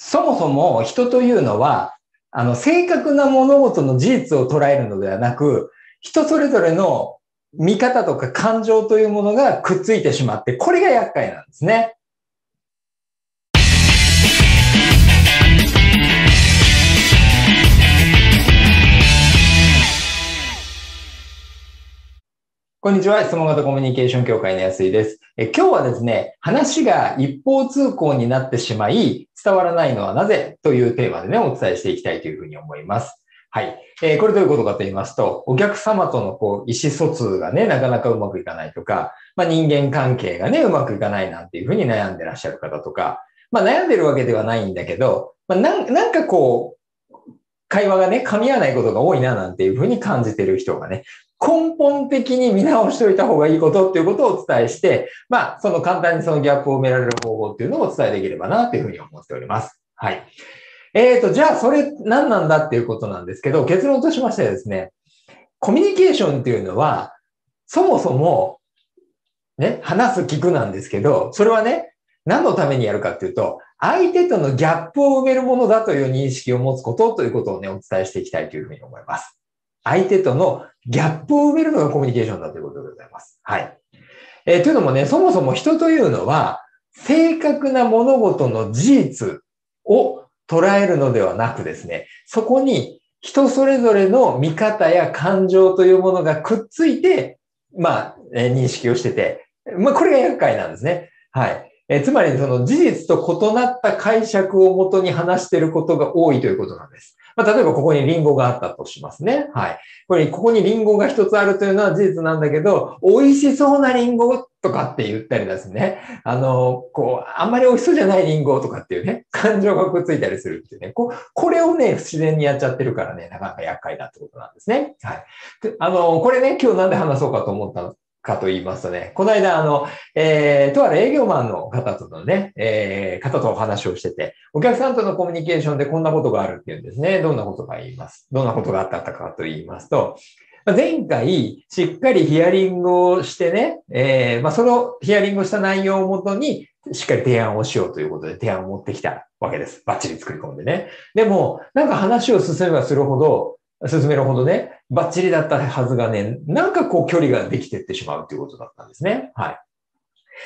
そもそも人というのは、あの、正確な物事の事実を捉えるのではなく、人それぞれの見方とか感情というものがくっついてしまって、これが厄介なんですね。こんにちは。質問型コミュニケーション協会の安井です。え今日はですね、話が一方通行になってしまい、伝わらないのはなぜ？というテーマでね、お伝えしていきたいというふうに思います。はい。えー、これどういうことかと言いますと、お客様とのこう意思疎通がね、なかなかうまくいかないとか、まあ、人間関係がね、うまくいかないなんていうふうに悩んでらっしゃる方とか、まあ、悩んでるわけではないんだけど、まあ、ななんかこう、会話がね、噛み合わないことが多いななんていうふうに感じてる人がね、根本的に見直しておいた方がいいことっていうことをお伝えして、まあ、その簡単にそのギャップを埋められる方法っていうのをお伝えできればなというふうに思っております。はい。えっ、ー、と、じゃあそれ何なんだっていうことなんですけど、結論としましてはですね、コミュニケーションっていうのは、そもそも、ね、話す聞くなんですけど、それはね、何のためにやるかっていうと、相手とのギャップを埋めるものだという認識を持つことということをね、お伝えしていきたいというふうに思います。相手とのギャップを埋めるのがコミュニケーションだということでございます。はい。えー、というのもね、そもそも人というのは、正確な物事の事実を捉えるのではなくですね、そこに人それぞれの見方や感情というものがくっついて、まあ、えー、認識をしてて、まあ、これが厄介なんですね。はい。えー、つまり、その事実と異なった解釈をもとに話していることが多いということなんです。まあ、例えばここにリンゴがあったとしますね。はい。これ、ここにリンゴが一つあるというのは事実なんだけど、美味しそうなリンゴとかって言ったりですね。あの、こう、あんまり美味しそうじゃないリンゴとかっていうね、感情がくっついたりするっていうね。ここれをね、不自然にやっちゃってるからね、なかなか厄介だってことなんですね。はい。あの、これね、今日なんで話そうかと思ったかと言いますとね、この間、あの、えー、とある営業マンの方とのね、えー、方とお話をしてて、お客さんとのコミュニケーションでこんなことがあるっていうんですね。どんなことが言います？どんなことがあったかと言いますと、前回、しっかりヒアリングをしてね、えー、まあ、そのヒアリングをした内容をもとに、しっかり提案をしようということで提案を持ってきたわけです。バッチリ作り込んでね。でも、なんか話を進めばするほど、進めるほどね、バッチリだったはずがね、なんかこう距離ができてってしまうということだったんですね。はい。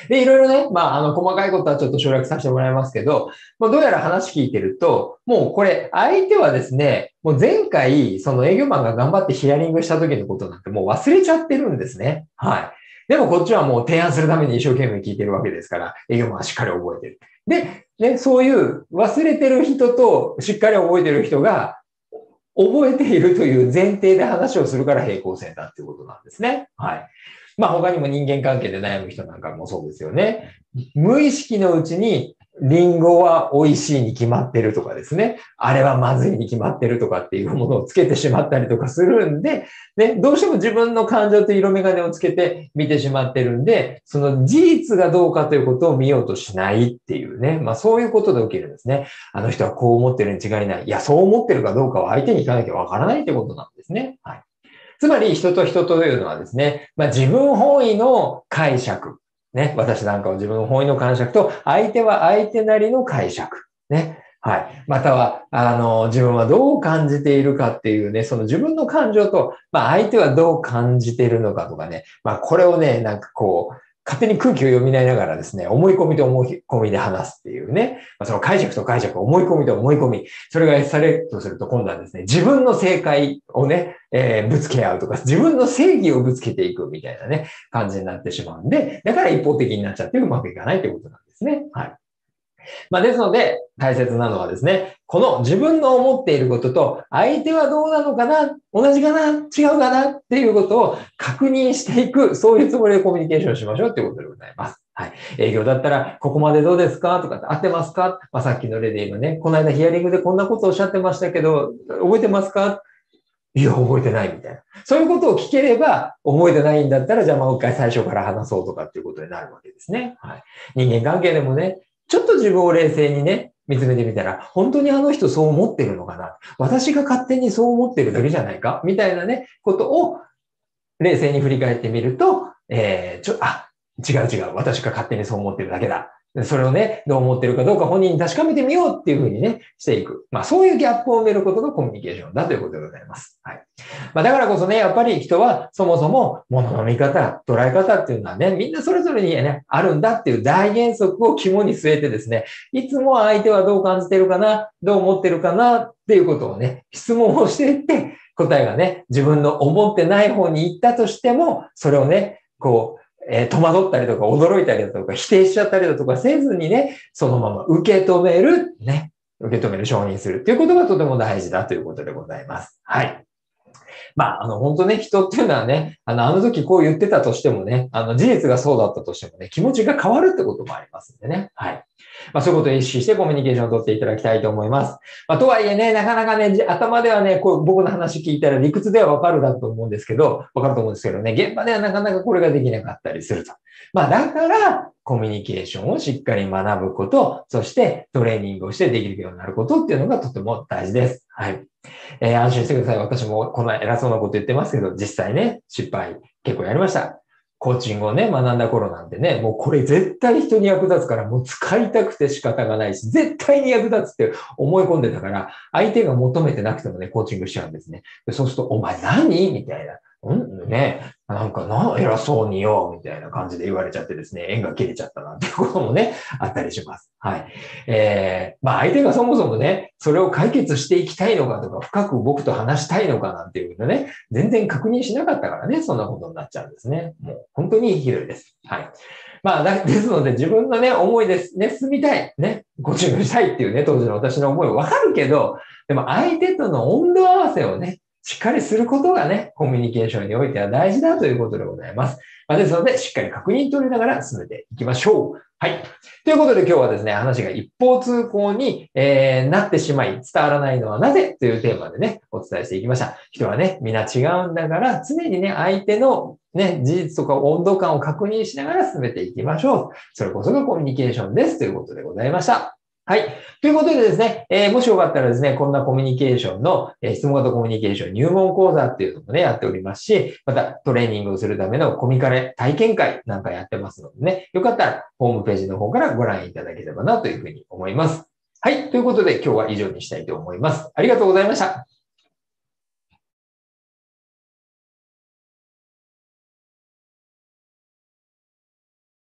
で、いろいろね、まあ、あの、細かいことはちょっと省略させてもらいますけど、まあ、どうやら話聞いてると、もうこれ、相手はですね、もう前回、その営業マンが頑張ってヒアリングした時のことなんてもう忘れちゃってるんですね。はい。でもこっちはもう提案するために一生懸命聞いてるわけですから、営業マンはしっかり覚えてる。で、ね、そういう忘れてる人としっかり覚えてる人が、覚えているという前提で話をするから平行線だっていうことなんですね。はい。まあ他にも人間関係で悩む人なんかもそうですよね。無意識のうちにリンゴは美味しいに決まってるとかですね。あれはまずいに決まってるとかっていうものをつけてしまったりとかするんで、ね、どうしても自分の感情と色眼鏡をつけて見てしまってるんで、その事実がどうかということを見ようとしないっていうね。まあそういうことで起きるんですね。あの人はこう思ってるに違いない。いや、そう思ってるかどうかは相手に行かなきゃわからないってことなんですね。はい。つまり人と人というのはですね、まあ自分本位の解釈。ね、私なんかは自分の本意の解釈と、相手は相手なりの解釈。ね。はい。または、あの、自分はどう感じているかっていうね、その自分の感情と、まあ相手はどう感じているのかとかね、まあこれをね、なんかこう、勝手に空気を読みながらですね、思い込みと思い込みで話すっていうね、まあ、その解釈と解釈、思い込みと思い込み、それがエスカレートすると今度はですね、自分の正解をね、えー、ぶつけ合うとか、自分の正義をぶつけていくみたいなね、感じになってしまうんで、だから一方的になっちゃってうまくいかないということなんですね。はい。まあ、ですので、大切なのはですね、この自分の思っていることと、相手はどうなのかな同じかな違うかなっていうことを確認していく、そういうつもりでコミュニケーションしましょうっていうことでございます。はい。営業だったら、ここまでどうですかとか、合ってますかまあ、さっきの例で言えばね、この間ヒアリングでこんなことをおっしゃってましたけど、覚えてますかいや、覚えてないみたいな。そういうことを聞ければ、覚えてないんだったら、じゃあもう一回最初から話そうとかっていうことになるわけですね。はい。人間関係でもね、ちょっと自分を冷静にね、見つめてみたら、本当にあの人そう思ってるのかな？私が勝手にそう思ってるだけじゃないか？みたいなね、ことを冷静に振り返ってみると、えー、ちょ、あ、違う違う。私が勝手にそう思ってるだけだ。それをね、どう思ってるかどうか本人に確かめてみようっていうふうにね、していく。まあそういうギャップを埋めることがコミュニケーションだということでございます。はい。まあだからこそね、やっぱり人はそもそも物の見方、捉え方っていうのはね、みんなそれぞれにね、あるんだっていう大原則を肝に据えてですね、いつも相手はどう感じてるかな、どう思ってるかなっていうことをね、質問をしていって、答えがね、自分の思ってない方に行ったとしても、それをね、こう、えー、戸惑ったりとか驚いたりだとか否定しちゃったりだとかせずにね、そのまま受け止める、ね、受け止める、承認するっていうことがとても大事だということでございます。はい。まあ、あの、本当ね、人っていうのはね、あの、あの時こう言ってたとしてもね、あの、事実がそうだったとしてもね、気持ちが変わるってこともありますんでね。はい。まあ、そういうことを意識してコミュニケーションを取っていただきたいと思います。まあ、とはいえね、なかなかね、頭ではね、こう僕の話聞いたら理屈ではわかるだと思うんですけど、わかると思うんですけどね、現場ではなかなかこれができなかったりすると。まあ、だから、コミュニケーションをしっかり学ぶこと、そしてトレーニングをしてできるようになることっていうのがとても大事です。はい。えー、安心してください。私もこの偉そうなこと言ってますけど、実際ね、失敗結構やりました。コーチングをね、学んだ頃なんでね、もうこれ絶対人に役立つから、もう使いたくて仕方がないし、絶対に役立つって思い込んでたから、相手が求めてなくてもね、コーチングしちゃうんですね。でそうすると、お前何？みたいな。ん？ね、なんかな、偉そうによ、みたいな感じで言われちゃってですね、縁が切れちゃったなんていうこともね、あったりします。はい。えー、まあ相手がそもそもね、それを解決していきたいのかとか、深く僕と話したいのかなんていうのね、全然確認しなかったからね、そんなことになっちゃうんですね。もう本当にひどいです。はい。まあ、ですので自分のね、思いですね、住みたい、ね、ご注文したいっていうね、当時の私の思いはわかるけど、でも相手との温度合わせをね、しっかりすることがね、コミュニケーションにおいては大事だということでございます。まあ、ですので、しっかり確認取りながら進めていきましょう。はい。ということで今日はですね、話が一方通行に、えー、なってしまい伝わらないのはなぜ？というテーマでね、お伝えしていきました。人はね、みんな違うんだから、常にね、相手のね、事実とか温度感を確認しながら進めていきましょう。それこそがコミュニケーションですということでございました。はい。ということでですね、えー、もしよかったらですね、こんなコミュニケーションの、えー、質問型コミュニケーション入門講座っていうのもね、やっておりますし、またトレーニングをするためのコミカレ体験会なんかやってますのでね、よかったらホームページの方からご覧いただければなというふうに思います。はい。ということで今日は以上にしたいと思います。ありがとうございました。